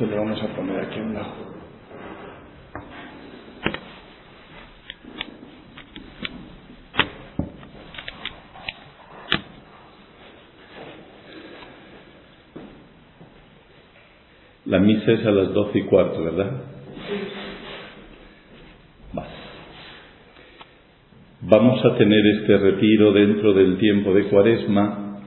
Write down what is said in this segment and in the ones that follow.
entonces le vamos a poner aquí a un lado. La misa es a las doce y cuarto, ¿verdad? Vale. Vamos a tener este retiro dentro del tiempo de Cuaresma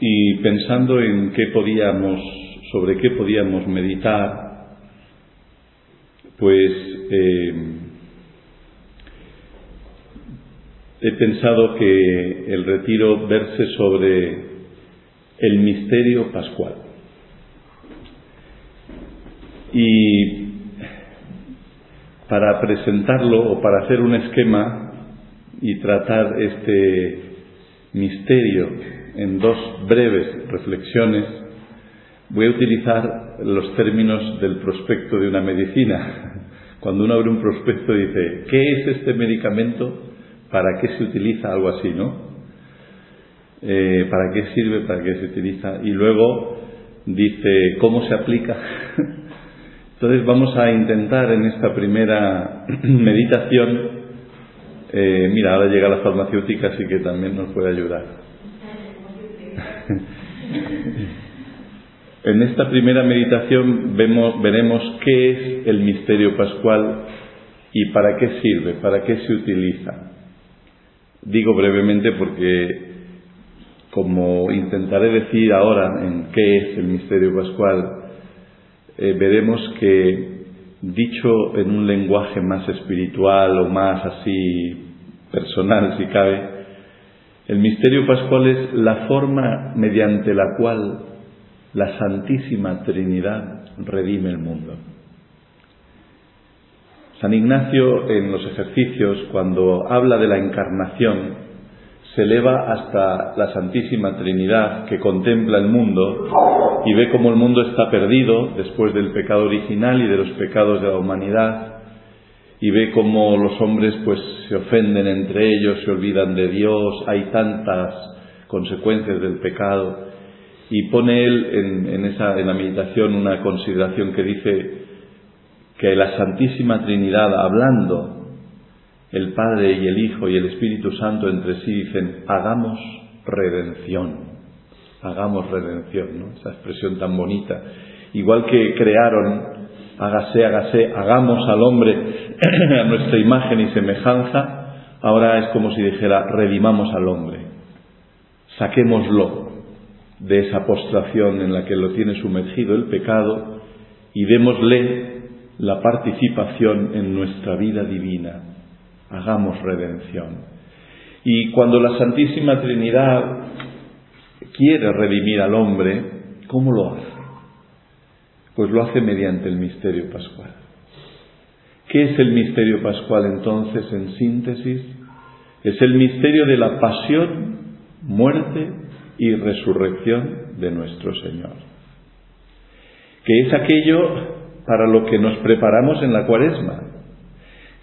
y pensando en qué podíamos, sobre qué podíamos meditar, pues eh, he pensado que el retiro verse sobre el misterio pascual. Y para presentarlo o para hacer un esquema y tratar este misterio en dos breves reflexiones, voy a utilizar los términos del prospecto de una medicina. Cuando uno abre un prospecto dice, ¿qué es este medicamento? ¿Para qué se utiliza? Algo así, ¿no? Eh, ¿Para qué sirve? ¿Para qué se utiliza? Y luego dice, ¿cómo se aplica? Entonces vamos a intentar en esta primera meditación, eh, mira, ahora llega la farmacéutica, así que también nos puede ayudar. en esta primera meditación veremos qué es el misterio pascual y para qué sirve, para qué se utiliza. Digo brevemente porque, como intentaré decir ahora en qué es el misterio pascual, eh, veremos que dicho en un lenguaje más espiritual o más así personal, si cabe, el misterio pascual es la forma mediante la cual la Santísima Trinidad redime el mundo. San Ignacio en los ejercicios, cuando habla de la encarnación, se eleva hasta la Santísima Trinidad que contempla el mundo y ve cómo el mundo está perdido después del pecado original y de los pecados de la humanidad y ve cómo los hombres pues se ofenden entre ellos, se olvidan de Dios, hay tantas consecuencias del pecado y pone él en, en, esa, en la meditación una consideración que dice que la Santísima Trinidad hablando el Padre y el Hijo y el Espíritu Santo entre sí dicen, hagamos redención, hagamos redención, ¿no? Esa expresión tan bonita. Igual que crearon, hágase, hágase, hagamos al hombre a nuestra imagen y semejanza, ahora es como si dijera, redimamos al hombre, saquémoslo de esa postración en la que lo tiene sumergido el pecado y démosle la participación en nuestra vida divina hagamos redención. Y cuando la Santísima Trinidad quiere redimir al hombre, ¿cómo lo hace? Pues lo hace mediante el misterio pascual. ¿Qué es el misterio pascual entonces en síntesis? Es el misterio de la pasión, muerte y resurrección de nuestro Señor. Que es aquello para lo que nos preparamos en la cuaresma,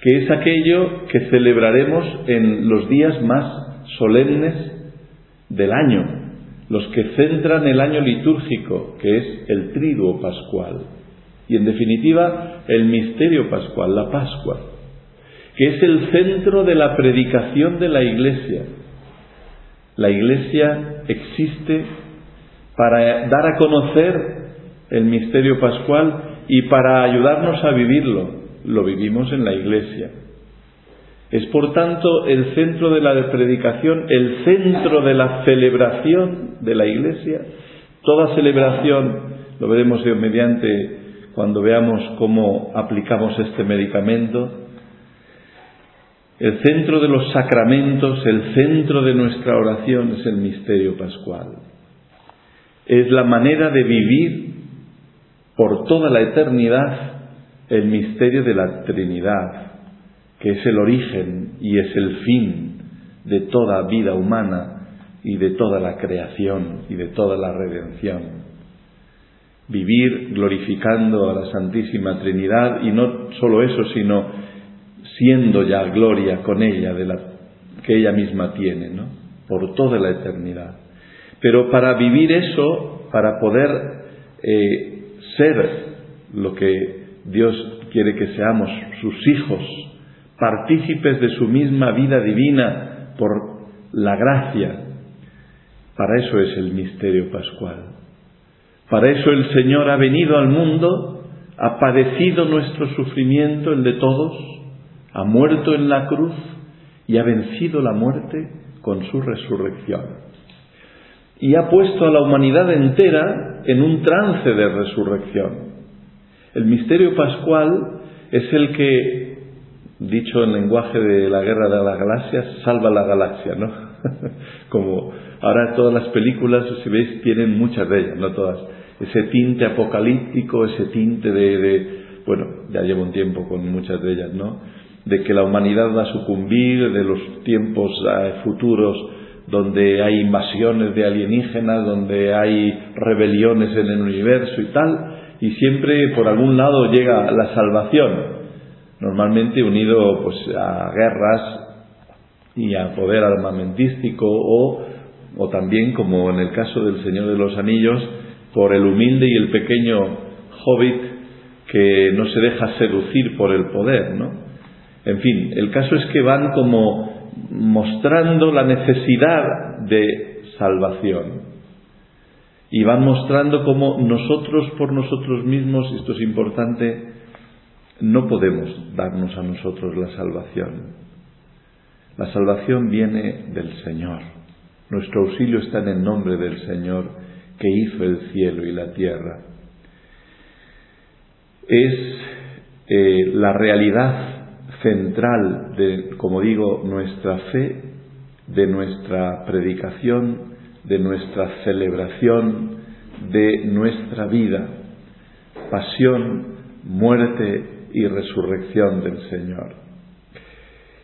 que es aquello que celebraremos en los días más solemnes del año, los que centran el año litúrgico, que es el triduo pascual, y en definitiva el misterio pascual, la Pascua, que es el centro de la predicación de la Iglesia. La Iglesia existe para dar a conocer el misterio pascual y para ayudarnos a vivirlo lo vivimos en la iglesia. Es por tanto el centro de la predicación, el centro de la celebración de la iglesia. Toda celebración, lo veremos mediante cuando veamos cómo aplicamos este medicamento, el centro de los sacramentos, el centro de nuestra oración es el misterio pascual. Es la manera de vivir por toda la eternidad el misterio de la Trinidad, que es el origen y es el fin de toda vida humana y de toda la creación y de toda la redención. Vivir glorificando a la Santísima Trinidad y no solo eso, sino siendo ya gloria con ella de la que ella misma tiene, ¿no? Por toda la eternidad. Pero para vivir eso, para poder eh, ser lo que Dios quiere que seamos, sus hijos, partícipes de su misma vida divina por la gracia. Para eso es el misterio pascual. Para eso el Señor ha venido al mundo, ha padecido nuestro sufrimiento, el de todos, ha muerto en la cruz y ha vencido la muerte con su resurrección. Y ha puesto a la humanidad entera en un trance de resurrección. El misterio pascual es el que, dicho en lenguaje de la guerra de las galaxias, salva la galaxia, ¿no? Como ahora todas las películas, si veis, tienen muchas de ellas, no todas. Ese tinte apocalíptico, ese tinte de, bueno, ya llevo un tiempo con muchas de ellas, ¿no? De que la humanidad va a sucumbir, de los tiempos eh, futuros donde hay invasiones de alienígenas, donde hay rebeliones en el universo y tal, y siempre por algún lado llega la salvación, normalmente unido pues a guerras y a poder armamentístico o, o también como en el caso del Señor de los Anillos, por el humilde y el pequeño hobbit que no se deja seducir por el poder, ¿no? En fin, el caso es que van como mostrando la necesidad de salvación y van mostrando cómo nosotros por nosotros mismos, esto es importante, no podemos darnos a nosotros la salvación. La salvación viene del Señor. Nuestro auxilio está en el nombre del Señor que hizo el cielo y la tierra. Es eh, la realidad central de, como digo, nuestra fe, de nuestra predicación, de nuestra celebración, de nuestra vida, pasión, muerte y resurrección del Señor.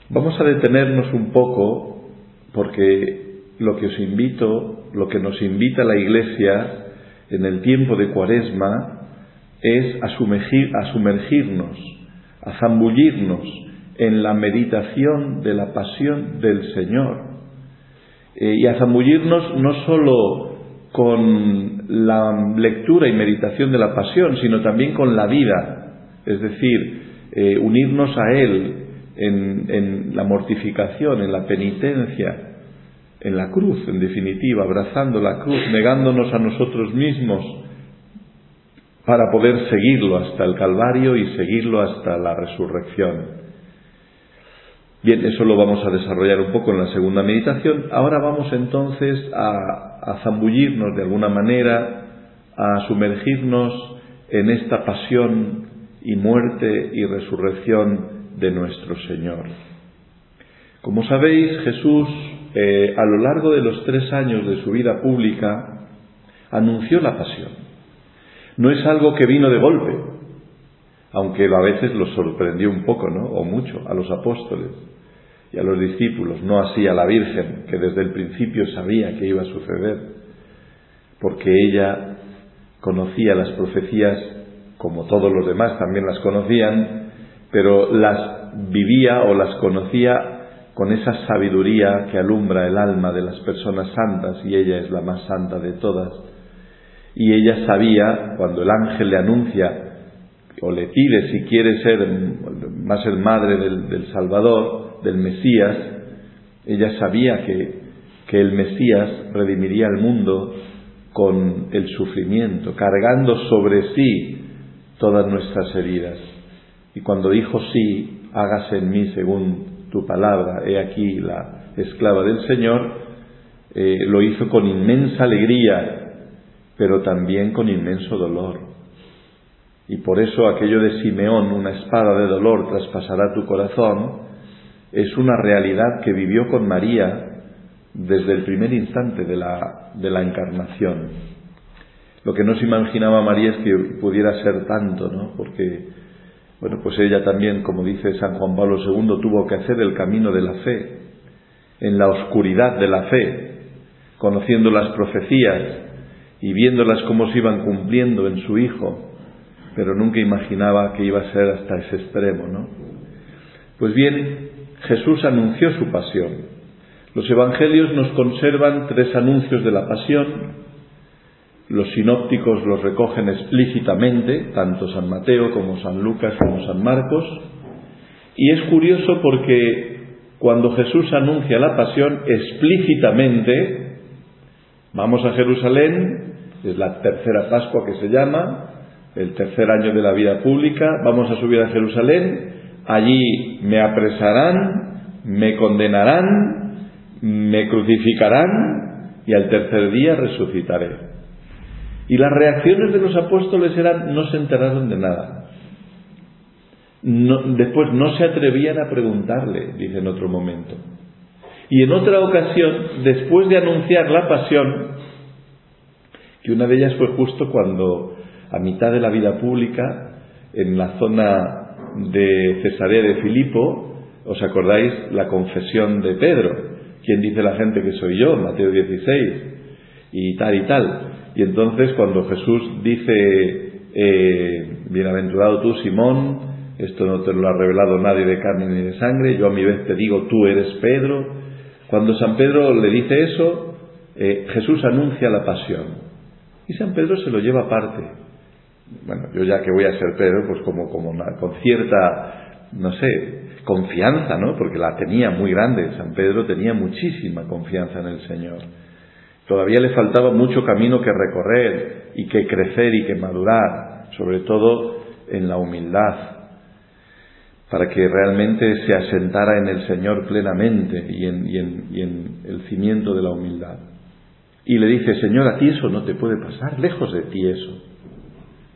Vamos a detenernos un poco porque lo que os invito, lo que nos invita la Iglesia en el tiempo de Cuaresma es a, a sumergirnos, a zambullirnos en la meditación de la pasión del Señor eh, y a zambullirnos no solo con la lectura y meditación de la pasión, sino también con la vida, es decir, eh, unirnos a Él en la mortificación, en la penitencia, en la cruz, en definitiva, abrazando la cruz, negándonos a nosotros mismos para poder seguirlo hasta el Calvario y seguirlo hasta la resurrección. Bien, eso lo vamos a desarrollar un poco en la segunda meditación. Ahora vamos entonces a, zambullirnos de alguna manera, a sumergirnos en esta pasión y muerte y resurrección de nuestro Señor. Como sabéis, Jesús eh, a lo largo de los tres años de su vida pública anunció la pasión. No es algo que vino de golpe, aunque a veces los sorprendió un poco, ¿no? O mucho a los apóstoles y a los discípulos, no así a la Virgen, que desde el principio sabía que iba a suceder, porque ella conocía las profecías como todos los demás también las conocían, pero las vivía o las conocía con esa sabiduría que alumbra el alma de las personas santas, y ella es la más santa de todas. Y ella sabía, cuando el ángel le anuncia o le pide si quiere ser más el madre del, Salvador, del Mesías, ella sabía que, que el Mesías redimiría al mundo con el sufrimiento, cargando sobre sí todas nuestras heridas. Y cuando dijo sí, hágase en mí según tu palabra, he aquí la esclava del Señor, eh, lo hizo con inmensa alegría, pero también con inmenso dolor. Y por eso aquello de Simeón, una espada de dolor traspasará tu corazón, es una realidad que vivió con María desde el primer instante de la, de la encarnación. Lo que no se imaginaba María es que pudiera ser tanto, ¿no? Porque, bueno, pues ella también, como dice San Juan Pablo II, tuvo que hacer el camino de la fe, en la oscuridad de la fe, conociendo las profecías y viéndolas cómo se iban cumpliendo en su Hijo, pero nunca imaginaba que iba a ser hasta ese extremo, ¿no? Pues bien, Jesús anunció su pasión. Los evangelios nos conservan tres anuncios de la pasión los sinópticos los recogen explícitamente, tanto San Mateo como San Lucas como San Marcos, y es curioso porque cuando Jesús anuncia la pasión explícitamente, vamos a Jerusalén, es la tercera Pascua que se llama, el tercer año de la vida pública, vamos a subir a Jerusalén, allí me apresarán, me condenarán, me crucificarán y al tercer día resucitaré. Y las reacciones de los apóstoles eran no se enteraron de nada. después no se atrevían a preguntarle, dice en otro momento. Y en otra ocasión, después de anunciar la pasión, que una de ellas fue justo cuando, a mitad de la vida pública, en la zona de Cesarea de Filipo, ¿os acordáis la confesión de Pedro? ¿Quién dice la gente que soy yo? Mateo 16 y tal y tal. Y entonces cuando Jesús dice, eh, bienaventurado tú, Simón, esto no te lo ha revelado nadie de carne ni de sangre, yo a mi vez te digo, tú eres Pedro. Cuando San Pedro le dice eso, eh, Jesús anuncia la pasión. Y San Pedro se lo lleva aparte bueno, yo ya que voy a ser Pedro, pues como, como con cierta, no sé, confianza, ¿no? Porque la tenía muy grande, San Pedro tenía muchísima confianza en el Señor. Todavía le faltaba mucho camino que recorrer y que crecer y que madurar, sobre todo en la humildad, para que realmente se asentara en el Señor plenamente y en, el cimiento de la humildad. Y le dice, Señor, a ti eso no te puede pasar, lejos de ti eso.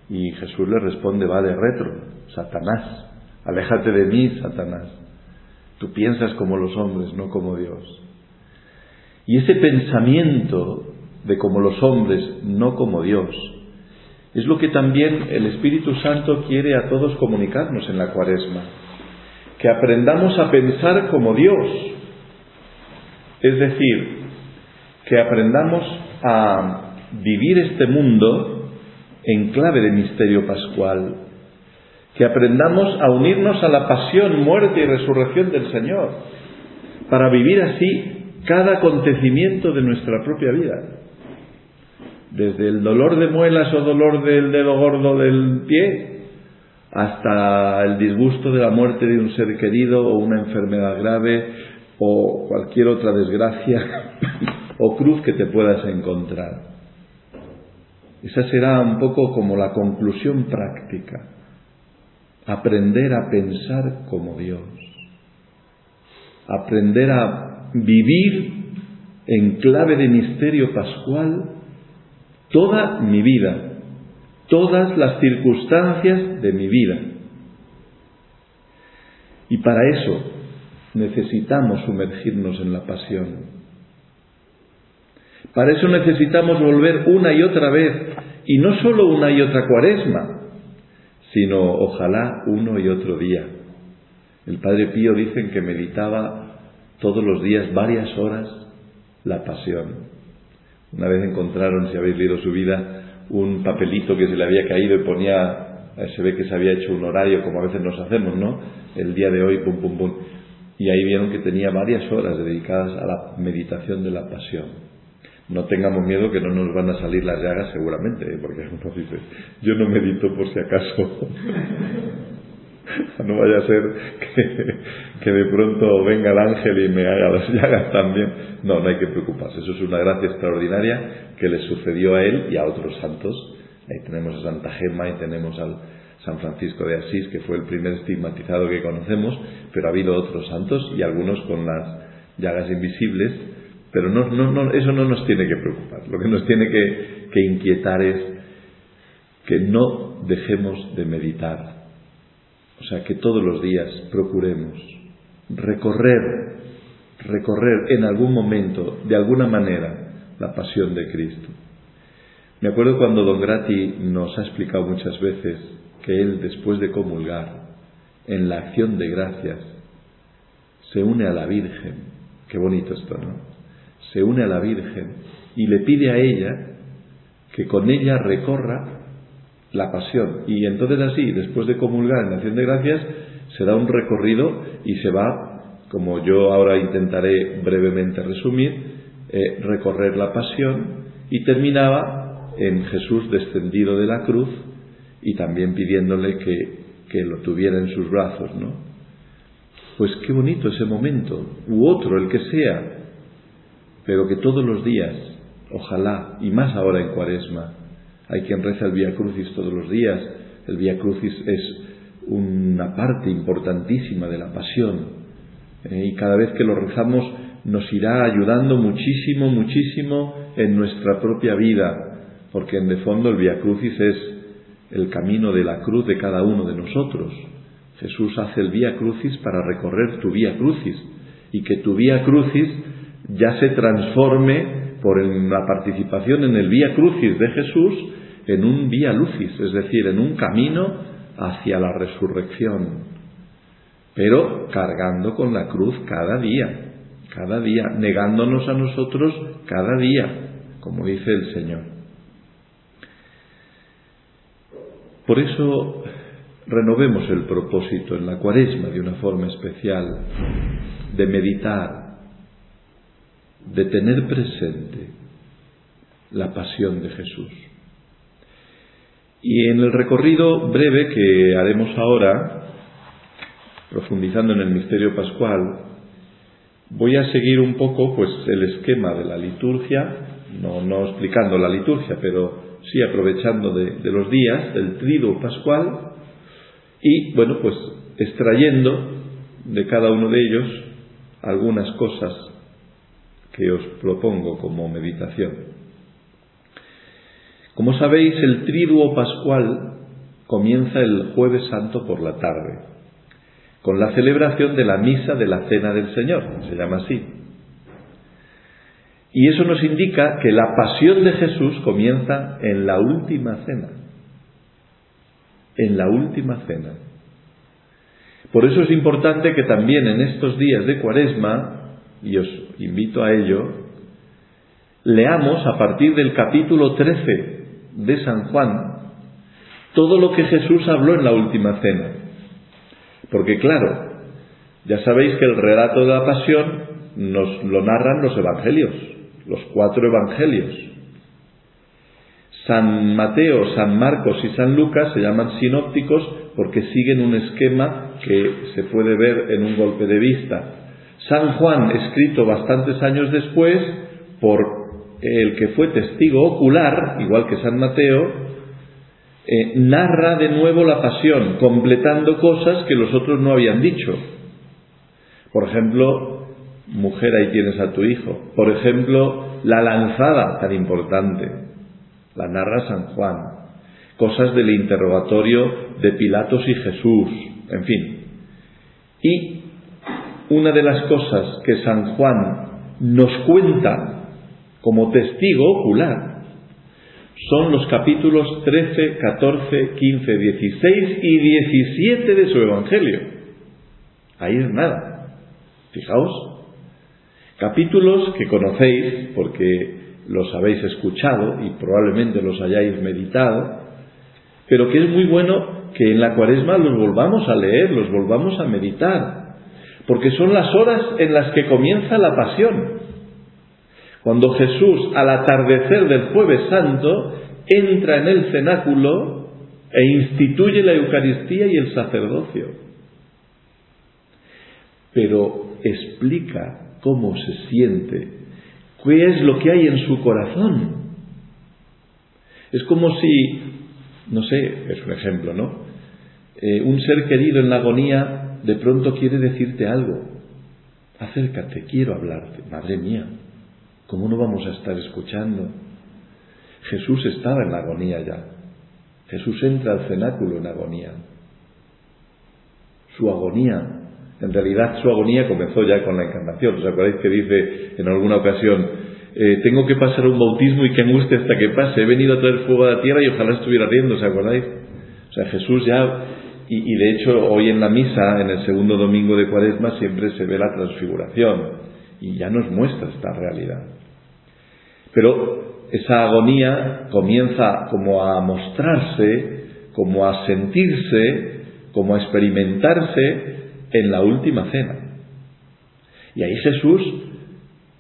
Y Jesús le responde, va de retro, Satanás, aléjate de mí, Satanás. Tú piensas como los hombres, no como Dios. Y ese pensamiento de como los hombres, no como Dios, es lo que también el Espíritu Santo quiere a todos comunicarnos en la cuaresma. Que aprendamos a pensar como Dios. Es decir, que aprendamos a vivir este mundo en clave de misterio pascual, que aprendamos a unirnos a la pasión, muerte y resurrección del Señor, para vivir así cada acontecimiento de nuestra propia vida. Desde el dolor de muelas o dolor del dedo gordo del pie, hasta el disgusto de la muerte de un ser querido o una enfermedad grave o cualquier otra desgracia o cruz que te puedas encontrar. Esa será un poco como la conclusión práctica. Aprender a pensar como Dios. Aprender a vivir en clave de misterio pascual toda mi vida, todas las circunstancias de mi vida. Y para eso necesitamos sumergirnos en la pasión para eso necesitamos volver una y otra vez, y no solo una y otra cuaresma, sino ojalá uno y otro día. El Padre Pío dicen que meditaba todos los días varias horas la pasión. Una vez encontraron, si habéis leído su vida, un papelito que se le había caído y ponía, se ve que se había hecho un horario como a veces nos hacemos, ¿no? El día de hoy, pum, pum, pum. Y ahí vieron que tenía varias horas dedicadas a la meditación de la pasión no tengamos miedo que no nos van a salir las llagas seguramente, ¿eh? porque uno dice, yo no medito por si acaso. no vaya a ser que, de pronto venga el ángel y me haga las llagas también. No, no hay que preocuparse. Eso es una gracia extraordinaria que le sucedió a él y a otros santos. Ahí tenemos a Santa Gemma y tenemos al San Francisco de Asís, que fue el primer estigmatizado que conocemos, pero ha habido otros santos y algunos con las llagas invisibles pero no, no, no, eso no nos tiene que preocupar. Lo que nos tiene que, que inquietar es que no dejemos de meditar. O sea, que todos los días procuremos recorrer, recorrer en algún momento, de alguna manera, la pasión de Cristo. Me acuerdo cuando Don Grati nos ha explicado muchas veces que él, después de comulgar, en la acción de gracias, se une a la Virgen. Qué bonito esto, ¿no? se une a la Virgen y le pide a ella que con ella recorra la pasión. Y entonces así, después de comulgar en acción de gracias, se da un recorrido y se va, como yo ahora intentaré brevemente resumir, eh, recorrer la pasión y terminaba en Jesús descendido de la cruz y también pidiéndole que, que lo tuviera en sus brazos, ¿no? Pues qué bonito ese momento, u otro, el que sea, pero que todos los días, ojalá, y más ahora en Cuaresma, hay quien reza el Vía Crucis todos los días, el Vía Crucis es una parte importantísima de la pasión, ¿eh? y cada vez que lo rezamos nos irá ayudando muchísimo, muchísimo en nuestra propia vida, porque en de fondo el Via Crucis es el camino de la cruz de cada uno de nosotros. Jesús hace el Via Crucis para recorrer tu Via Crucis y que tu Via Crucis ya se transforme por la participación en el Via Crucis de Jesús en un Via Lucis, es decir, en un camino hacia la resurrección, pero cargando con la cruz cada día cada día, negándonos a nosotros cada día, como dice el Señor. Por eso renovemos el propósito en la cuaresma de una forma especial, de meditar, de tener presente la pasión de Jesús. Y en el recorrido breve que haremos ahora, profundizando en el misterio pascual, Voy a seguir un poco pues el esquema de la liturgia, no, explicando la liturgia, pero sí aprovechando de, de los días del trido pascual y bueno pues extrayendo de cada uno de ellos algunas cosas que os propongo como meditación. Como sabéis, el triduo pascual comienza el jueves santo por la tarde con la celebración de la misa de la Cena del Señor, se llama así. Y eso nos indica que la pasión de Jesús comienza en la última cena. En la última cena. Por eso es importante que también en estos días de Cuaresma, y os invito a ello, leamos a partir del capítulo 13 de San Juan todo lo que Jesús habló en la última cena. Porque claro, ya sabéis que el relato de la pasión nos lo narran los evangelios, los cuatro evangelios. San Mateo, San Marcos y San Lucas se llaman sinópticos porque siguen un esquema que se puede ver en un golpe de vista. San Juan, escrito bastantes años después por el que fue testigo ocular, igual que San Mateo, eh, narra de nuevo la pasión, completando cosas que los otros no habían dicho. Por ejemplo, mujer, ahí tienes a tu hijo. Por ejemplo, la lanzada, tan importante. La narra San Juan. Cosas del interrogatorio de Pilatos y Jesús. En fin. Y una de las cosas que San Juan nos cuenta como testigo ocular son los capítulos 13, 14, 15, 16 y 17 de su Evangelio. Ahí es nada. Fijaos. Capítulos que conocéis porque los habéis escuchado y probablemente los hayáis meditado, pero que es muy bueno que en la cuaresma los volvamos a leer, los volvamos a meditar, porque son las horas en las que comienza la pasión. Cuando Jesús, al atardecer del jueves santo, entra en el cenáculo e instituye la Eucaristía y el sacerdocio. Pero explica cómo se siente, qué es lo que hay en su corazón. Es como si, no sé, es un ejemplo, ¿no? Eh, un ser querido en la agonía de pronto quiere decirte algo. Acércate, quiero hablarte. Madre mía, ¿Cómo no vamos a estar escuchando? Jesús estaba en la agonía ya. Jesús entra al cenáculo en agonía. Su agonía, en realidad su agonía comenzó ya con la encarnación. ¿Os acordáis que dice en alguna ocasión, eh, tengo que pasar un bautismo y que angustia hasta que pase? He venido a traer fuego a la tierra y ojalá estuviera riendo, ¿os acordáis? O sea, Jesús ya, y, y de hecho hoy en la misa, en el segundo domingo de Cuaresma, siempre se ve la transfiguración y ya nos muestra esta realidad. Pero esa agonía comienza como a mostrarse, como a sentirse, como a experimentarse en la última cena. Y ahí Jesús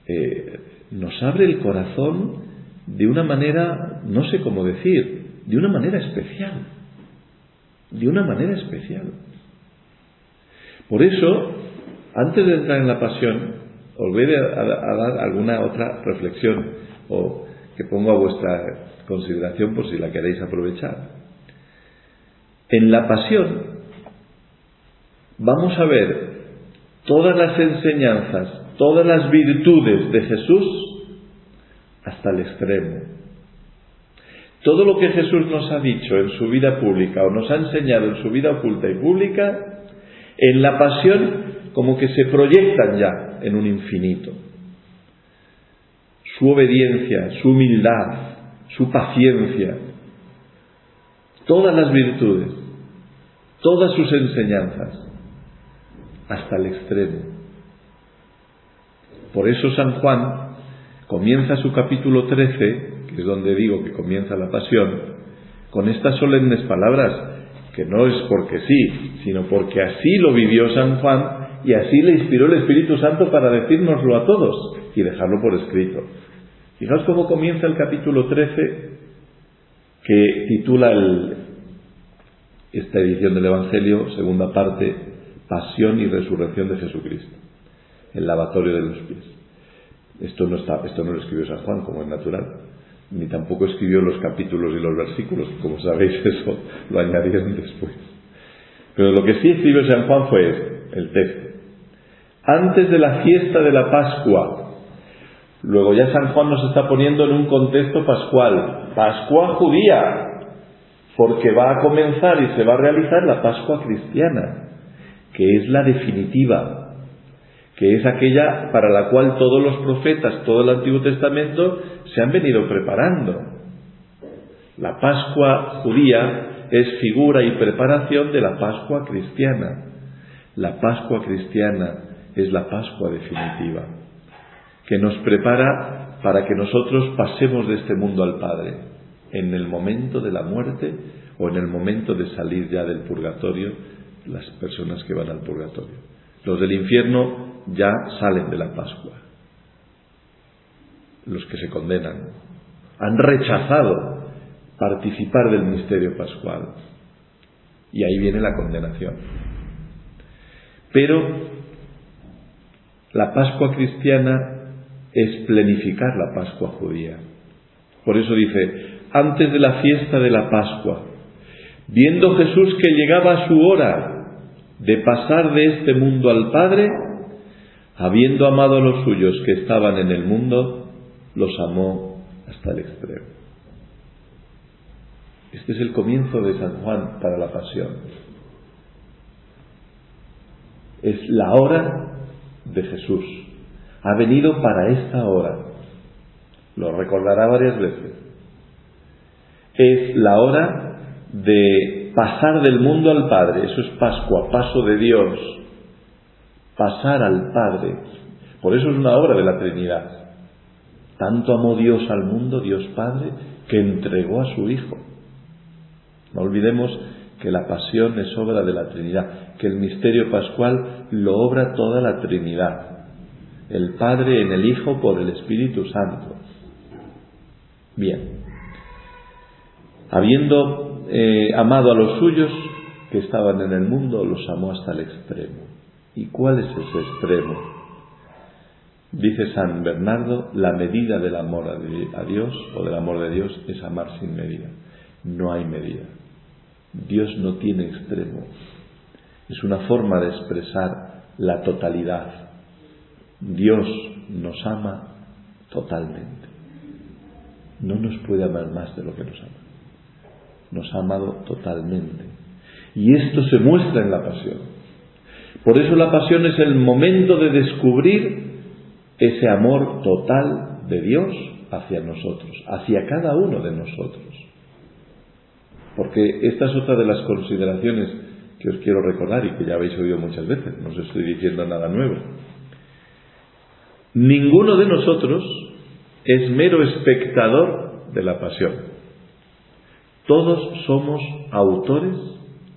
eh, nos abre el corazón de una manera, no sé cómo decir, de una manera especial. De una manera especial. Por eso, antes de entrar en la pasión, os a, dar alguna otra reflexión o que pongo a vuestra consideración por si la queréis aprovechar. En la pasión vamos a ver todas las enseñanzas, todas las virtudes de Jesús hasta el extremo. Todo lo que Jesús nos ha dicho en su vida pública o nos ha enseñado en su vida oculta y pública en la pasión como que se proyectan ya en un infinito. Su obediencia, su humildad, su paciencia, todas las virtudes, todas sus enseñanzas, hasta el extremo. Por eso San Juan comienza su capítulo 13, que es donde digo que comienza la pasión, con estas solemnes palabras que no es porque sí, sino porque así lo vivió San Juan y así le inspiró el Espíritu Santo para decírnoslo a todos y dejarlo por escrito. Fijaos cómo comienza el capítulo 13 que titula esta edición del Evangelio, segunda parte, Pasión y Resurrección de Jesucristo, el lavatorio de los pies. Esto no, está, esto no lo escribió San Juan, como es natural, ni tampoco escribió los capítulos y los versículos, como sabéis eso lo añadieron después. Pero lo que sí escribió San Juan fue este, el texto. Antes de la fiesta de la Pascua, luego ya San Juan nos está poniendo en un contexto pascual, Pascua judía, porque va a comenzar y se va a realizar la Pascua cristiana, que es la definitiva, que es aquella para la cual todos los profetas, todo el Antiguo Testamento se han venido preparando. La Pascua judía es figura y preparación de la Pascua cristiana. La Pascua cristiana es la Pascua definitiva, que nos prepara para que nosotros pasemos de este mundo al Padre en el momento de la muerte o en el momento de salir ya del purgatorio, las personas que van al purgatorio. Los del infierno ya salen de la Pascua. Los que se condenan han rechazado participar del misterio pascual. Y ahí viene la condenación. Pero la Pascua cristiana es plenificar la Pascua judía. Por eso dice, antes de la fiesta de la Pascua, viendo Jesús que llegaba su hora de pasar de este mundo al Padre, habiendo amado a los suyos que estaban en el mundo, los amó hasta el extremo. Este es el comienzo de San Juan para la pasión. Es la hora de Jesús. Ha venido para esta hora. Lo recordará varias veces. Es la hora de pasar del mundo al Padre. Eso es Pascua, paso de Dios pasar al Padre. Por eso es una obra de la Trinidad. Tanto amó Dios al mundo, Dios Padre, que entregó a su Hijo. No olvidemos que la pasión es obra de la Trinidad, que el misterio pascual lo obra toda la Trinidad. El Padre en el Hijo por el Espíritu Santo. Bien. Habiendo eh, amado a los suyos que estaban en el mundo, los amó hasta el extremo. ¿Y cuál es ese extremo? Dice San Bernardo, la medida del amor a Dios o del amor de Dios es amar sin medida. No hay medida. Dios no tiene extremo. Es una forma de expresar la totalidad. Dios nos ama totalmente. No nos puede amar más de lo que nos ama. Nos ha amado totalmente. Y esto se muestra en la pasión. Por eso la pasión es el momento de descubrir ese amor total de Dios hacia nosotros, hacia cada uno de nosotros. Porque esta es otra de las consideraciones que os quiero recordar y que ya habéis oído muchas veces, no os estoy diciendo nada nuevo. Ninguno de nosotros es mero espectador de la pasión. Todos somos autores,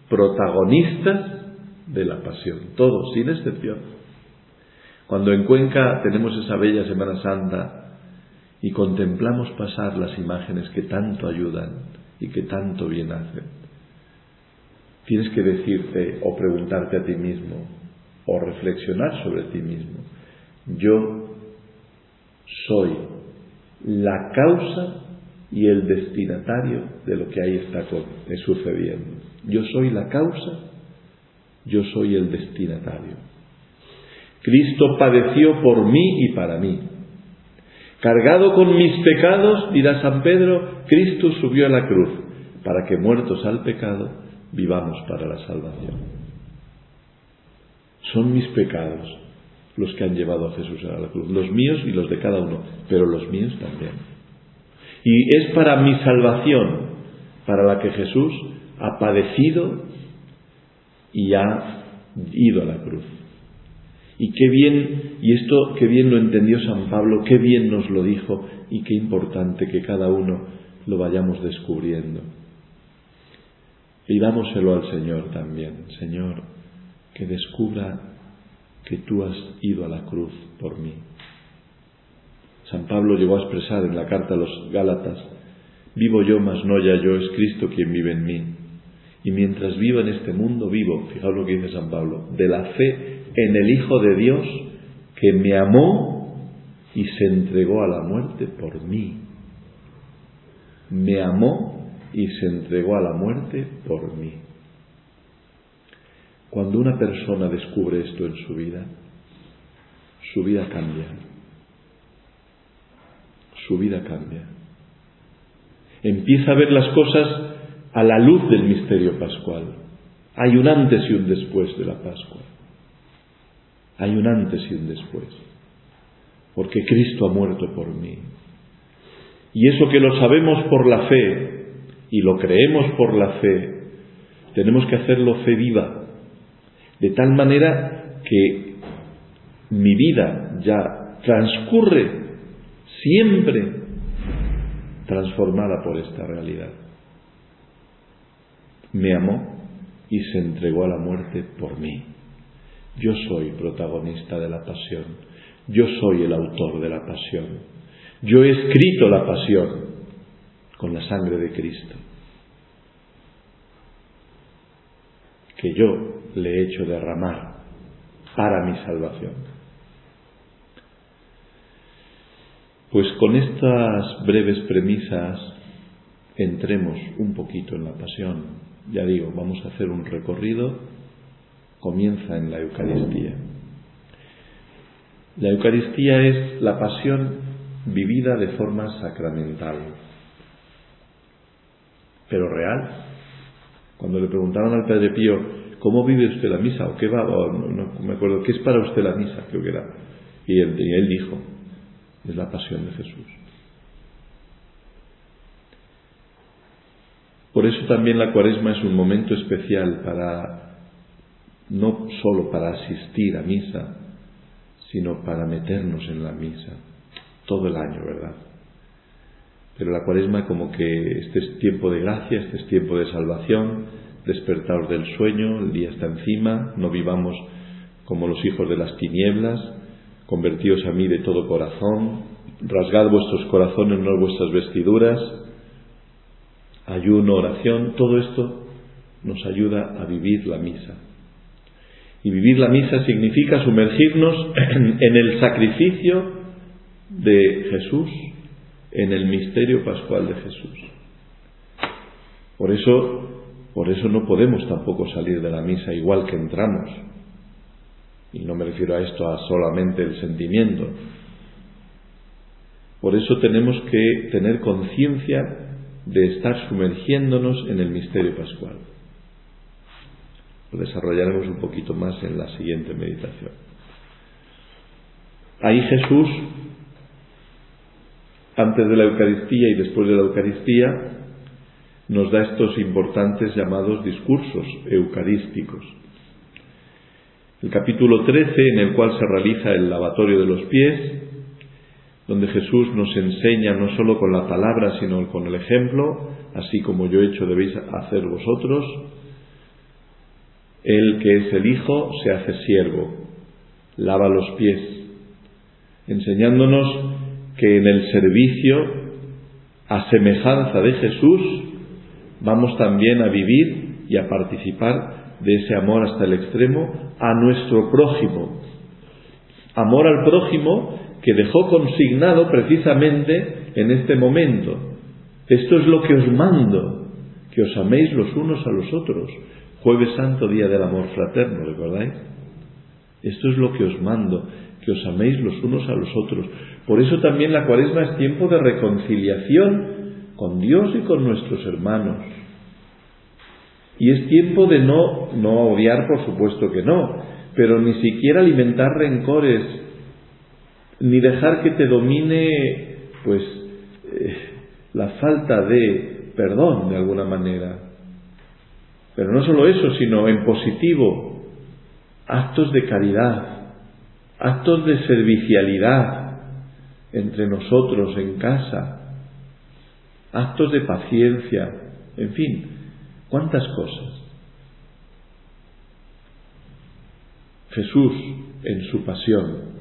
protagonistas de la pasión, todos, sin excepción. Cuando en Cuenca tenemos esa bella Semana Santa y contemplamos pasar las imágenes que tanto ayudan y que tanto bien hacen, tienes que decirte o preguntarte a ti mismo o reflexionar sobre ti mismo, yo soy la causa y el destinatario de lo que ahí está sucediendo. Yo soy la causa, yo soy el destinatario. Cristo padeció por mí y para mí. Cargado con mis pecados, dirá San Pedro, Cristo subió a la cruz para que muertos al pecado vivamos para la salvación. Son mis pecados los que han llevado a Jesús a la cruz, los míos y los de cada uno, pero los míos también. Y es para mi salvación, para la que Jesús ha padecido y ha ido a la cruz. Y qué bien, y esto qué bien lo entendió San Pablo, qué bien nos lo dijo y qué importante que cada uno lo vayamos descubriendo. Pidámoselo al Señor también, Señor, que descubra que tú has ido a la cruz por mí. San Pablo llegó a expresar en la carta a los Gálatas, vivo yo, mas no ya yo, es Cristo quien vive en mí. Y mientras vivo en este mundo, vivo, fijaos lo que dice San Pablo, de la fe en el Hijo de Dios que me amó y se entregó a la muerte por mí. Me amó y se entregó a la muerte por mí. Cuando una persona descubre esto en su vida, su vida cambia. Su vida cambia. Empieza a ver las cosas a la luz del misterio pascual. Hay un antes y un después de la Pascua. Hay un antes y un después. Porque Cristo ha muerto por mí. Y eso que lo sabemos por la fe y lo creemos por la fe, tenemos que hacerlo fe viva. De tal manera que mi vida ya transcurre siempre transformada por esta realidad. Me amó y se entregó a la muerte por mí. Yo soy protagonista de la pasión. Yo soy el autor de la pasión. Yo he escrito la pasión con la sangre de Cristo. Que yo le he hecho derramar para mi salvación. Pues con estas breves premisas entremos un poquito en la pasión. Ya digo, vamos a hacer un recorrido comienza en la Eucaristía. La Eucaristía es la pasión vivida de forma sacramental, pero real. Cuando le preguntaron al Padre Pío, ¿cómo vive usted la misa? ¿O qué va? no, me acuerdo, ¿qué es para usted la misa? Creo que era. Y él, y él dijo, es la pasión de Jesús. Por eso también la cuaresma es un momento especial para no solo para asistir a misa, sino para meternos en la misa, todo el año, ¿verdad? Pero la cuaresma como que este es tiempo de gracia, este es tiempo de salvación, despertaros del sueño, el día está encima, no vivamos como los hijos de las tinieblas, convertíos a mí de todo corazón, rasgad vuestros corazones, no vuestras vestiduras, ayuno, oración, todo esto nos ayuda a vivir la misa. Y vivir la misa significa sumergirnos en el sacrificio de Jesús, en el misterio pascual de Jesús. Por eso, por eso no podemos tampoco salir de la misa igual que entramos. Y no me refiero a esto a solamente el sentimiento. Por eso tenemos que tener conciencia de estar sumergiéndonos en el misterio pascual desarrollaremos un poquito más en la siguiente meditación. Ahí Jesús, antes de la Eucaristía y después de la Eucaristía, nos da estos importantes llamados discursos eucarísticos. El capítulo 13, en el cual se realiza el lavatorio de los pies, donde Jesús nos enseña no solo con la palabra, sino con el ejemplo, así como yo he hecho debéis hacer vosotros, el que es el Hijo se hace siervo, lava los pies, enseñándonos que en el servicio, a semejanza de Jesús, vamos también a vivir y a participar de ese amor hasta el extremo a nuestro prójimo. Amor al prójimo que dejó consignado precisamente en este momento. Esto es lo que os mando, que os améis los unos a los otros. Jueves Santo, Día del Amor Fraterno, ¿recordáis? Esto es lo que os mando, que os améis los unos a los otros. Por eso también la cuaresma es tiempo de reconciliación con Dios y con nuestros hermanos. Y es tiempo de no, no odiar, por supuesto que no, pero ni siquiera alimentar rencores, ni dejar que te domine, pues, eh, la falta de perdón de alguna manera. Pero no solo eso, sino en positivo, actos de caridad, actos de servicialidad entre nosotros en casa, actos de paciencia, en fin, cuántas cosas. Jesús en su pasión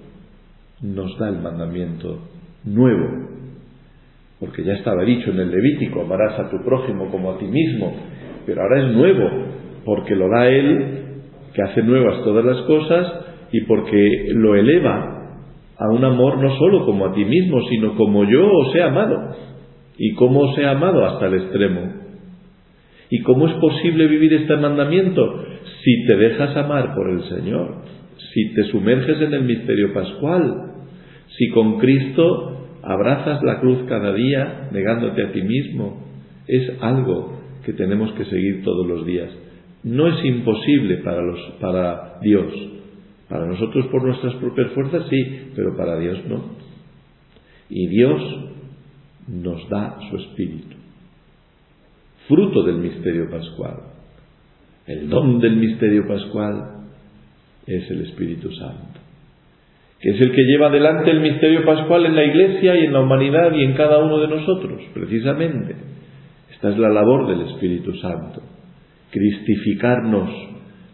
nos da el mandamiento nuevo, porque ya estaba dicho en el Levítico, amarás a tu prójimo como a ti mismo, pero ahora es nuevo, porque lo da Él, que hace nuevas todas las cosas, y porque lo eleva a un amor no solo como a ti mismo, sino como yo os he amado. ¿Y cómo os he amado hasta el extremo? ¿Y cómo es posible vivir este mandamiento? Si te dejas amar por el Señor, si te sumerges en el misterio pascual, si con Cristo abrazas la cruz cada día negándote a ti mismo, es algo que tenemos que seguir todos los días. No es imposible para, los, para Dios, para nosotros por nuestras propias fuerzas sí, pero para Dios no. Y Dios nos da su espíritu, fruto del misterio pascual. El don del misterio pascual es el Espíritu Santo, que es el que lleva adelante el misterio pascual en la Iglesia y en la humanidad y en cada uno de nosotros, precisamente. Esta es la labor del Espíritu Santo, cristificarnos,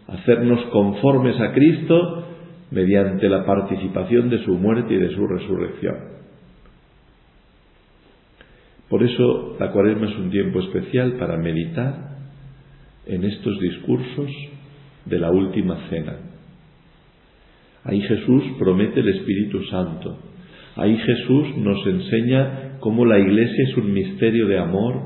hacernos conformes a Cristo mediante la participación de su muerte y de su resurrección. Por eso la cuaresma es un tiempo especial para meditar en estos discursos de la última cena. Ahí Jesús promete el Espíritu Santo. Ahí Jesús nos enseña cómo la Iglesia es un misterio de amor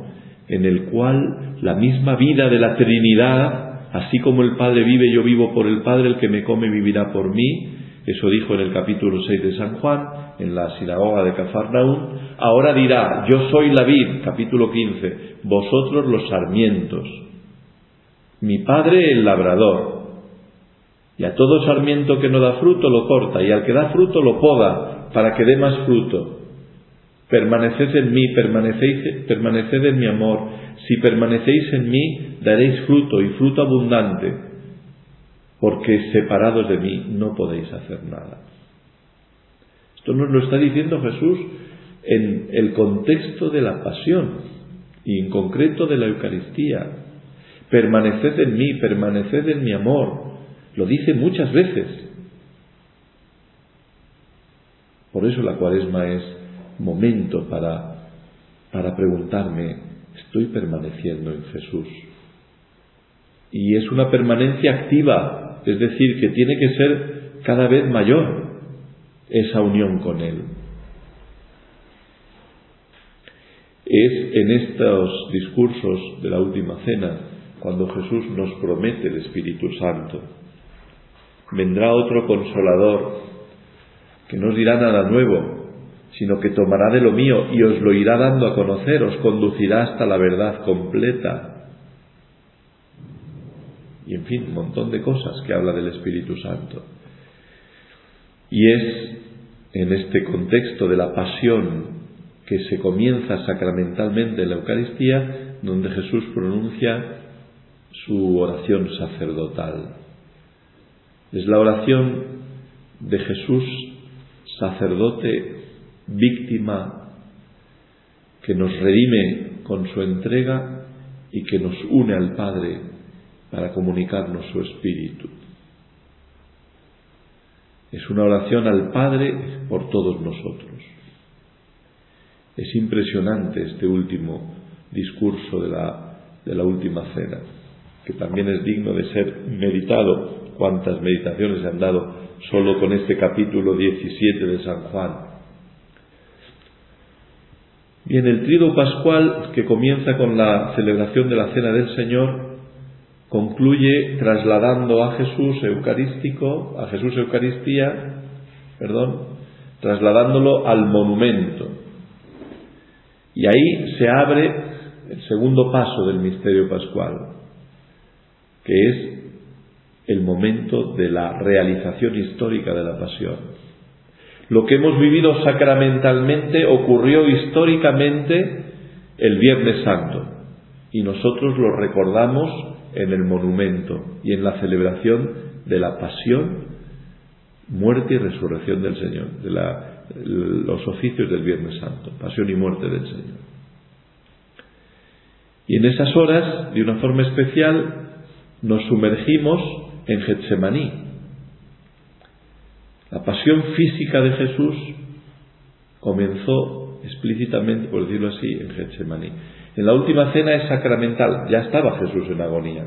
en el cual la misma vida de la Trinidad Así como el Padre vive, yo vivo por el Padre, el que me come vivirá por mí. Eso dijo en el capítulo 6 de San Juan, en la sinagoga de Cafarnaún. Ahora dirá, yo soy la vid, capítulo 15, vosotros los sarmientos. Mi Padre el labrador. Y a todo sarmiento que no da fruto lo corta, y al que da fruto lo poda, para que dé más fruto. Permaneced en mí, permaneced en mi amor. Si permanecéis en mí, daréis fruto y fruto abundante, porque separados de mí no podéis hacer nada. Esto nos lo está diciendo Jesús en el contexto de la pasión y en concreto de la Eucaristía. Permaneced en mí, permaneced en mi amor. Lo dice muchas veces. Por eso la cuaresma es momento para, para preguntarme, ¿estoy permaneciendo en Jesús? Y es una permanencia activa, es decir, que tiene que ser cada vez mayor esa unión con Él. Es en estos discursos de la última cena cuando Jesús nos promete el Espíritu Santo. Vendrá otro consolador que no os dirá nada nuevo, sino que tomará de lo mío y os lo irá dando a conocer, os conducirá hasta la verdad completa. Y en fin, un montón de cosas que habla del Espíritu Santo. Y es en este contexto de la pasión que se comienza sacramentalmente en la Eucaristía, donde Jesús pronuncia su oración sacerdotal. Es la oración de Jesús, sacerdote víctima, que nos redime con su entrega y que nos une al Padre para comunicarnos su espíritu. Es una oración al Padre por todos nosotros. Es impresionante este último discurso de la, de la última cena, que también es digno de ser meditado. Cuántas meditaciones se han dado solo con este capítulo 17 de San Juan. Bien, el trido pascual que comienza con la celebración de la cena del Señor concluye trasladando a Jesús eucarístico, a Jesús Eucaristía, perdón, trasladándolo al monumento. Y ahí se abre el segundo paso del misterio pascual, que es el momento de la realización histórica de la pasión. Lo que hemos vivido sacramentalmente ocurrió históricamente el Viernes Santo y nosotros lo recordamos en el monumento y en la celebración de la pasión, muerte y resurrección del Señor, de los oficios del Viernes Santo, pasión y muerte del Señor. Y en esas horas, de una forma especial, nos sumergimos en Getsemaní, la pasión física de Jesús comenzó explícitamente, por decirlo así, en Getsemaní. En la última cena es sacramental, ya estaba Jesús en agonía.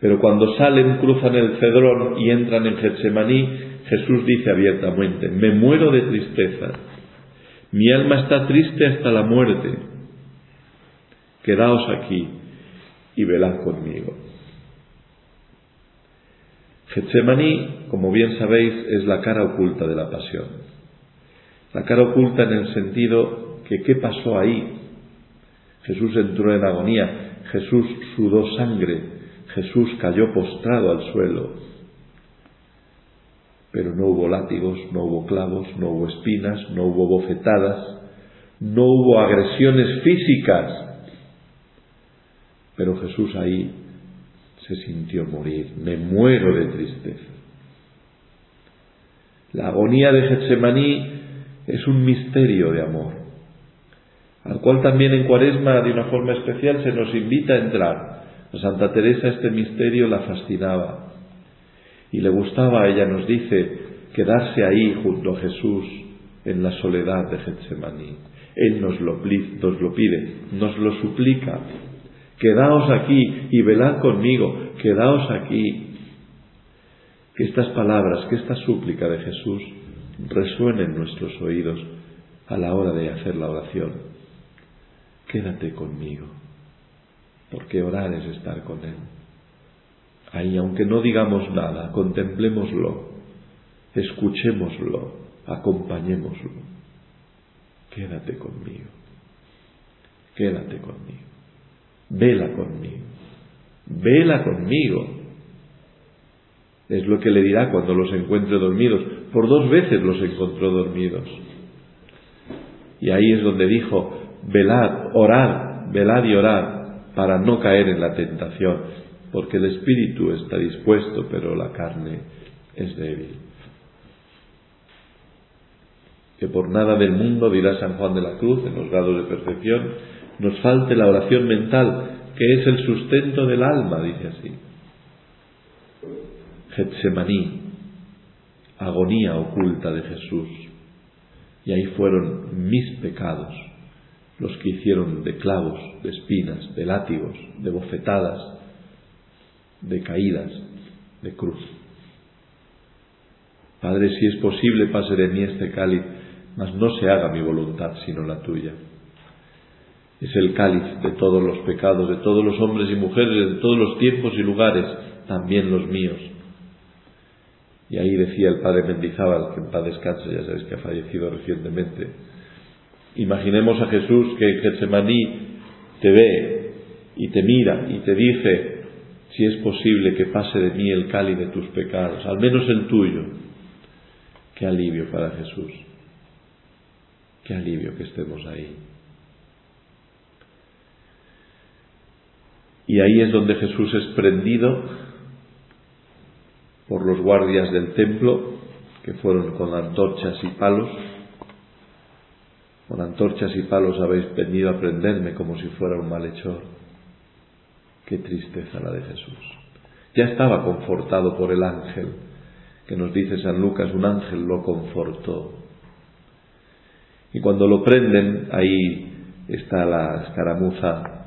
Pero cuando salen, cruzan el cedrón y entran en Getsemaní, Jesús dice abiertamente, me muero de tristeza, mi alma está triste hasta la muerte, quedaos aquí y velad conmigo. Getsemaní, como bien sabéis, es la cara oculta de la pasión. La cara oculta en el sentido que ¿qué pasó ahí? Jesús entró en agonía, Jesús sudó sangre, Jesús cayó postrado al suelo. Pero no hubo látigos, no hubo clavos, no hubo espinas, no hubo bofetadas, no hubo agresiones físicas. Pero Jesús ahí se sintió morir. Me muero de tristeza. La agonía de Getsemaní es un misterio de amor, al cual también en Cuaresma de una forma especial se nos invita a entrar. A Santa Teresa este misterio la fascinaba y le gustaba, ella nos dice, quedarse ahí junto a Jesús en la soledad de Getsemaní. Él nos lo, pide, nos lo suplica, Quedaos aquí y velad conmigo, quedaos aquí. Que estas palabras, que esta súplica de Jesús resuenen en nuestros oídos a la hora de hacer la oración. Quédate conmigo, porque orar es estar con Él. Ahí, aunque no digamos nada, contemplémoslo, escuchémoslo, acompañémoslo. Quédate conmigo, quédate conmigo vela conmigo, vela conmigo. Es lo que le dirá cuando los encuentre dormidos. Por dos veces los encontró dormidos. Y ahí es donde dijo, velad, orad, velad y orad, para no caer en la tentación, porque el espíritu está dispuesto, pero la carne es débil. Que por nada del mundo, dirá San Juan de la Cruz en los grados de perfección, nos falte la oración mental, que es el sustento del alma, dice así. Getsemaní, agonía oculta de Jesús. Y ahí fueron mis pecados los que hicieron de clavos, de espinas, de látigos, de bofetadas, de caídas, de cruz. Padre, si es posible, pase de mí este cáliz, mas no se haga mi voluntad sino la tuya es el cáliz de todos los pecados, de todos los hombres y mujeres, de todos los tiempos y lugares, también los míos. Y ahí decía el padre Mendizábal, que en paz descanse, ya sabéis que ha fallecido recientemente. Imaginemos a Jesús que en Getsemaní te ve y te mira y te dice, si es posible que pase de mí el cáliz de tus pecados, al menos el tuyo. Qué alivio para Jesús. Qué alivio que estemos ahí. Y ahí es donde Jesús es prendido por los guardias del templo, que fueron con antorchas y palos. Con antorchas y palos habéis venido a prenderme como si fuera un malhechor. Qué tristeza la de Jesús. Ya estaba confortado por el ángel, que nos dice San Lucas, un ángel lo confortó. Y cuando lo prenden, ahí está la escaramuza,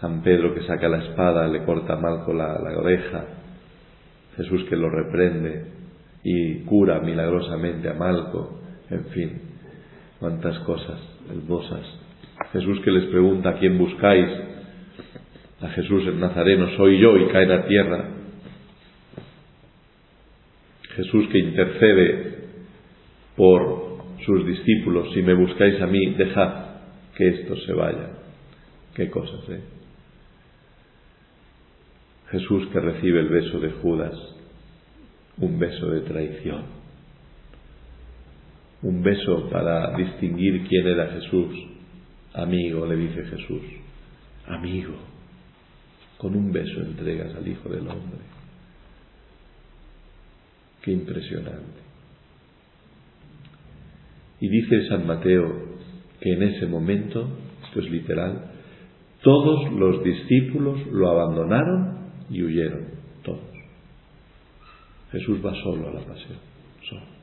San Pedro que saca la espada, le corta a Malco la, la oreja, Jesús que lo reprende y cura milagrosamente a Malco, en fin, cuántas cosas hermosas. Jesús que les pregunta a quién buscáis, a Jesús el Nazareno, soy yo y cae a tierra. Jesús que intercede por sus discípulos, si me buscáis a mí, dejad que esto se vaya. Qué cosas, ¿eh? Jesús que recibe el beso de Judas, un beso de traición, un beso para distinguir quién era Jesús. Amigo, le dice Jesús, amigo, con un beso entregas al Hijo del Hombre. Qué impresionante. Y dice San Mateo que en ese momento, esto es literal, todos los discípulos lo abandonaron y huyeron, todos. Jesús va solo a la pasión, solo.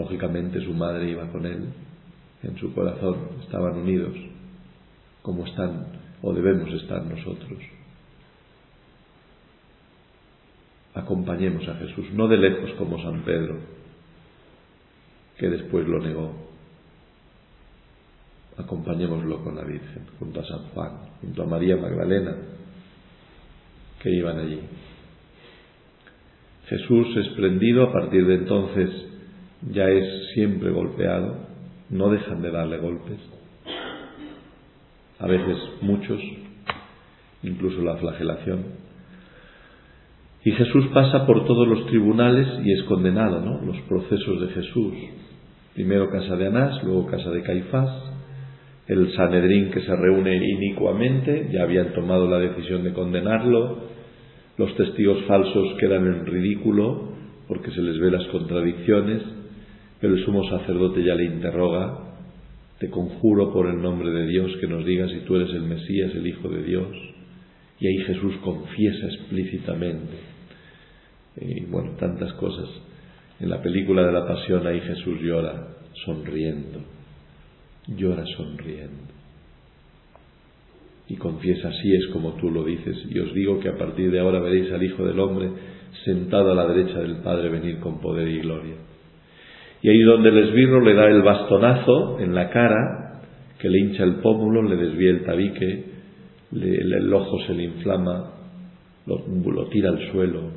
Lógicamente su madre iba con él, en su corazón estaban unidos, como están o debemos estar nosotros. Acompañemos a Jesús, no de lejos como San Pedro, que después lo negó. Acompañémoslo con la Virgen, junto a San Juan, junto a María Magdalena, que iban allí. Jesús esplendido a partir de entonces ya es siempre golpeado, no dejan de darle golpes, a veces muchos, incluso la flagelación. Y Jesús pasa por todos los tribunales y es condenado, ¿no? Los procesos de Jesús. Primero casa de Anás, luego casa de Caifás, el Sanedrín que se reúne inicuamente, ya habían tomado la decisión de condenarlo, los testigos falsos quedan en ridículo porque se les ve las contradicciones, pero el sumo sacerdote ya le interroga, te conjuro por el nombre de Dios que nos digas si tú eres el Mesías, el Hijo de Dios. Y ahí Jesús confiesa explícitamente. Y bueno, tantas cosas. En la película de la Pasión ahí Jesús llora sonriendo, llora sonriendo y confiesa, así es como tú lo dices, y os digo que a partir de ahora veréis al Hijo del Hombre sentado a la derecha del Padre venir con poder y gloria. Y ahí donde el esbirro le da el bastonazo en la cara, que le hincha el pómulo, le desvía el tabique, el ojo se le inflama, lo, tira al suelo,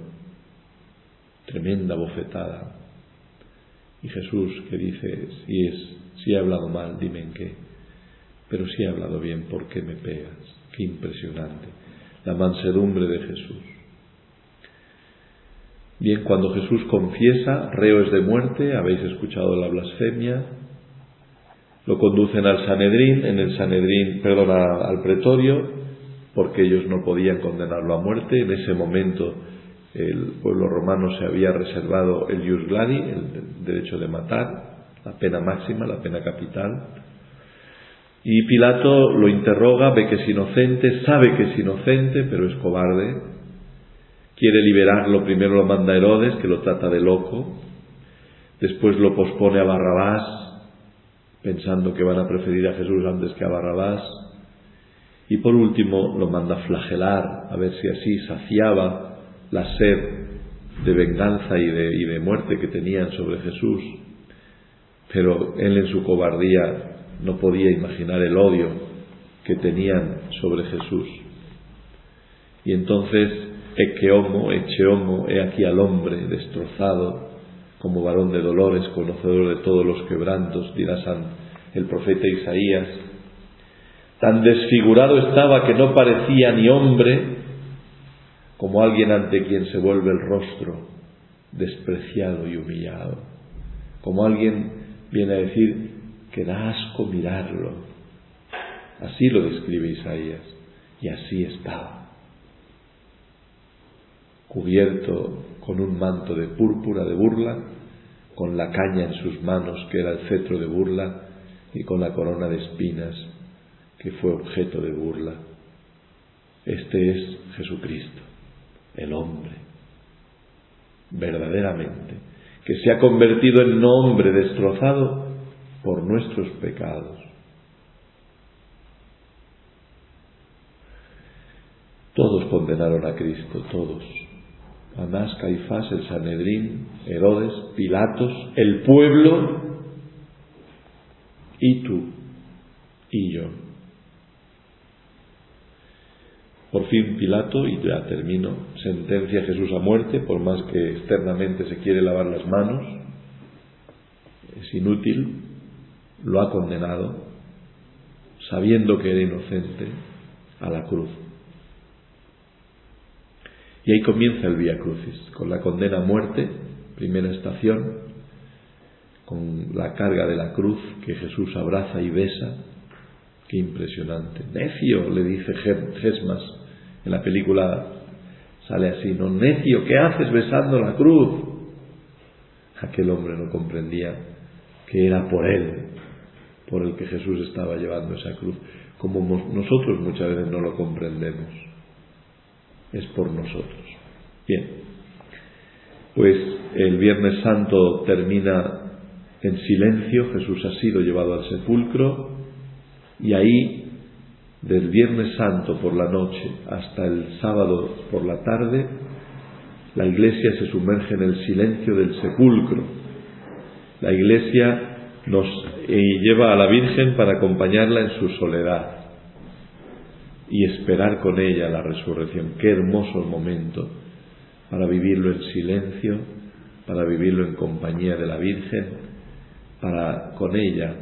tremenda bofetada. Y Jesús que dice, si es, si he hablado mal, dime en qué pero si he hablado bien, ¿por qué me pegas? Qué impresionante. La mansedumbre de Jesús. Bien, cuando Jesús confiesa, reo es de muerte, habéis escuchado la blasfemia, lo conducen al Sanedrín, en el Sanedrín, perdón, al pretorio, porque ellos no podían condenarlo a muerte. En ese momento el pueblo romano se había reservado el jus gladi, el derecho de matar, la pena máxima, la pena capital. Y Pilato lo interroga, ve que es inocente, sabe que es inocente, pero es cobarde. Quiere liberarlo, primero lo manda a Herodes, que lo trata de loco. Después lo pospone a Barrabás, pensando que van a preferir a Jesús antes que a Barrabás. Y por último lo manda a flagelar, a ver si así saciaba la sed de venganza y de, y de muerte que tenían sobre Jesús. Pero él en su cobardía no podía imaginar el odio que tenían sobre Jesús. Y entonces, eche homo, eche homo, he aquí al hombre destrozado, como varón de dolores, conocedor de todos los quebrantos, dirá San el profeta Isaías. Tan desfigurado estaba que no parecía ni hombre como alguien ante quien se vuelve el rostro despreciado y humillado, como alguien viene a decir, que da asco mirarlo. Así lo describe Isaías. Y así estaba. Cubierto con un manto de púrpura de burla, con la caña en sus manos que era el cetro de burla y con la corona de espinas que fue objeto de burla. Este es Jesucristo, el hombre, verdaderamente, que se ha convertido en nombre destrozado por nuestros pecados. Todos condenaron a Cristo, todos. Anás, Caifás, el Sanedrín, Herodes, Pilatos, el pueblo y tú y yo. Por fin Pilato, y ya termino, sentencia a Jesús a muerte, por más que externamente se quiere lavar las manos, es inútil, lo ha condenado, sabiendo que era inocente, a la cruz. Y ahí comienza el Vía Crucis, con la condena a muerte, primera estación, con la carga de la cruz que Jesús abraza y besa. Qué impresionante. Necio, le dice Gesmas en la película, sale así, no, necio, ¿qué haces besando la cruz? Aquel hombre no comprendía que era por él, por el que Jesús estaba llevando esa cruz, como nosotros muchas veces no lo comprendemos es por nosotros. Bien, pues el Viernes Santo termina en silencio, Jesús ha sido llevado al sepulcro y ahí, del Viernes Santo por la noche hasta el sábado por la tarde, la iglesia se sumerge en el silencio del sepulcro. La iglesia nos lleva a la Virgen para acompañarla en su soledad y esperar con ella la resurrección. Qué hermoso momento para vivirlo en silencio, para vivirlo en compañía de la Virgen, para con ella,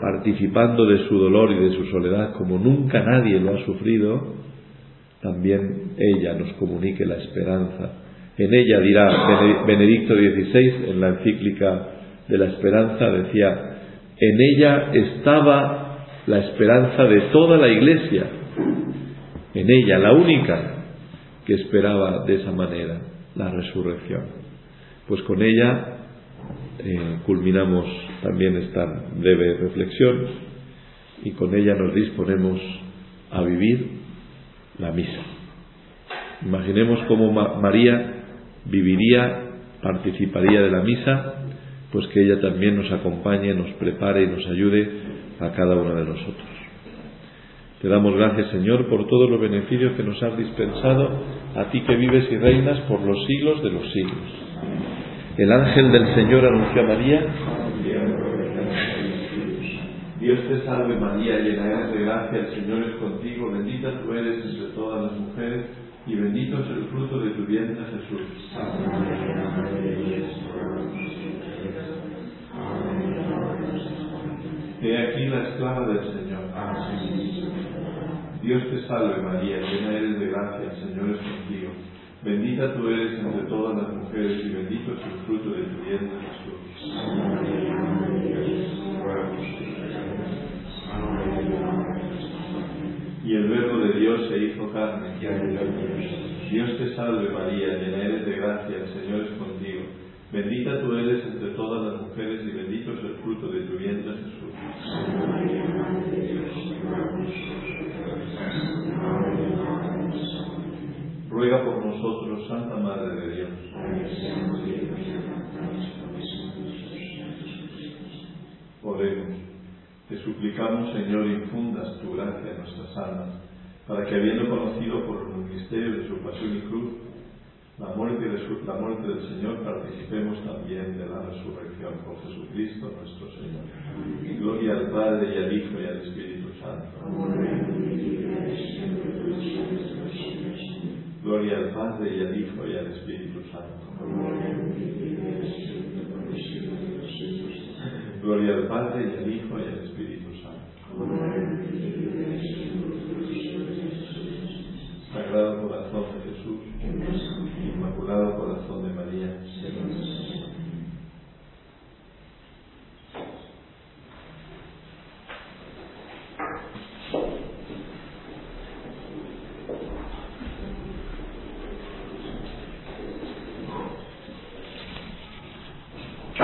participando de su dolor y de su soledad como nunca nadie lo ha sufrido, también ella nos comunique la esperanza. En ella dirá Benedicto XVI, en la encíclica de la esperanza, decía, en ella estaba la esperanza de toda la Iglesia, en ella, la única que esperaba de esa manera la resurrección. Pues con ella eh, culminamos también esta breve reflexión y con ella nos disponemos a vivir la misa. Imaginemos cómo María viviría, participaría de la misa, pues que ella también nos acompañe, nos prepare y nos ayude a cada uno de nosotros. Te damos gracias, Señor, por todos los beneficios que nos has dispensado, a ti que vives y reinas por los siglos de los siglos. El ángel del Señor anunció a María. Dios te salve María, llena eres de gracia, el Señor es contigo, bendita tú eres entre todas las mujeres y bendito es el fruto de tu vientre Jesús. He aquí la esclava del Señor. Dios te salve María, llena eres de gracia, el Señor es contigo. Bendita tú eres entre todas las mujeres y bendito es el fruto de tu vientre Jesús. Y el verbo de Dios se hizo carne. Dios te salve María, llena eres de gracia, el Señor es contigo. Bendita tú eres entre todas las mujeres y bendito es el fruto de tu vientre Jesús. Ruega por nosotros, Santa Madre de Dios. Oremos. Te suplicamos, Señor, infundas tu gracia en nuestras almas, para que habiendo conocido por el ministerio de su pasión y cruz, la muerte, de la muerte del Señor, participemos también de la resurrección por Jesucristo nuestro Señor. Gloria al Padre y al Hijo y al Espíritu Santo. Gloria al Padre y al Hijo y al Espíritu Santo. Gloria al Padre y al Hijo y al Espíritu Santo. Sagrado corazón de Jesús, Inmaculado corazón de María,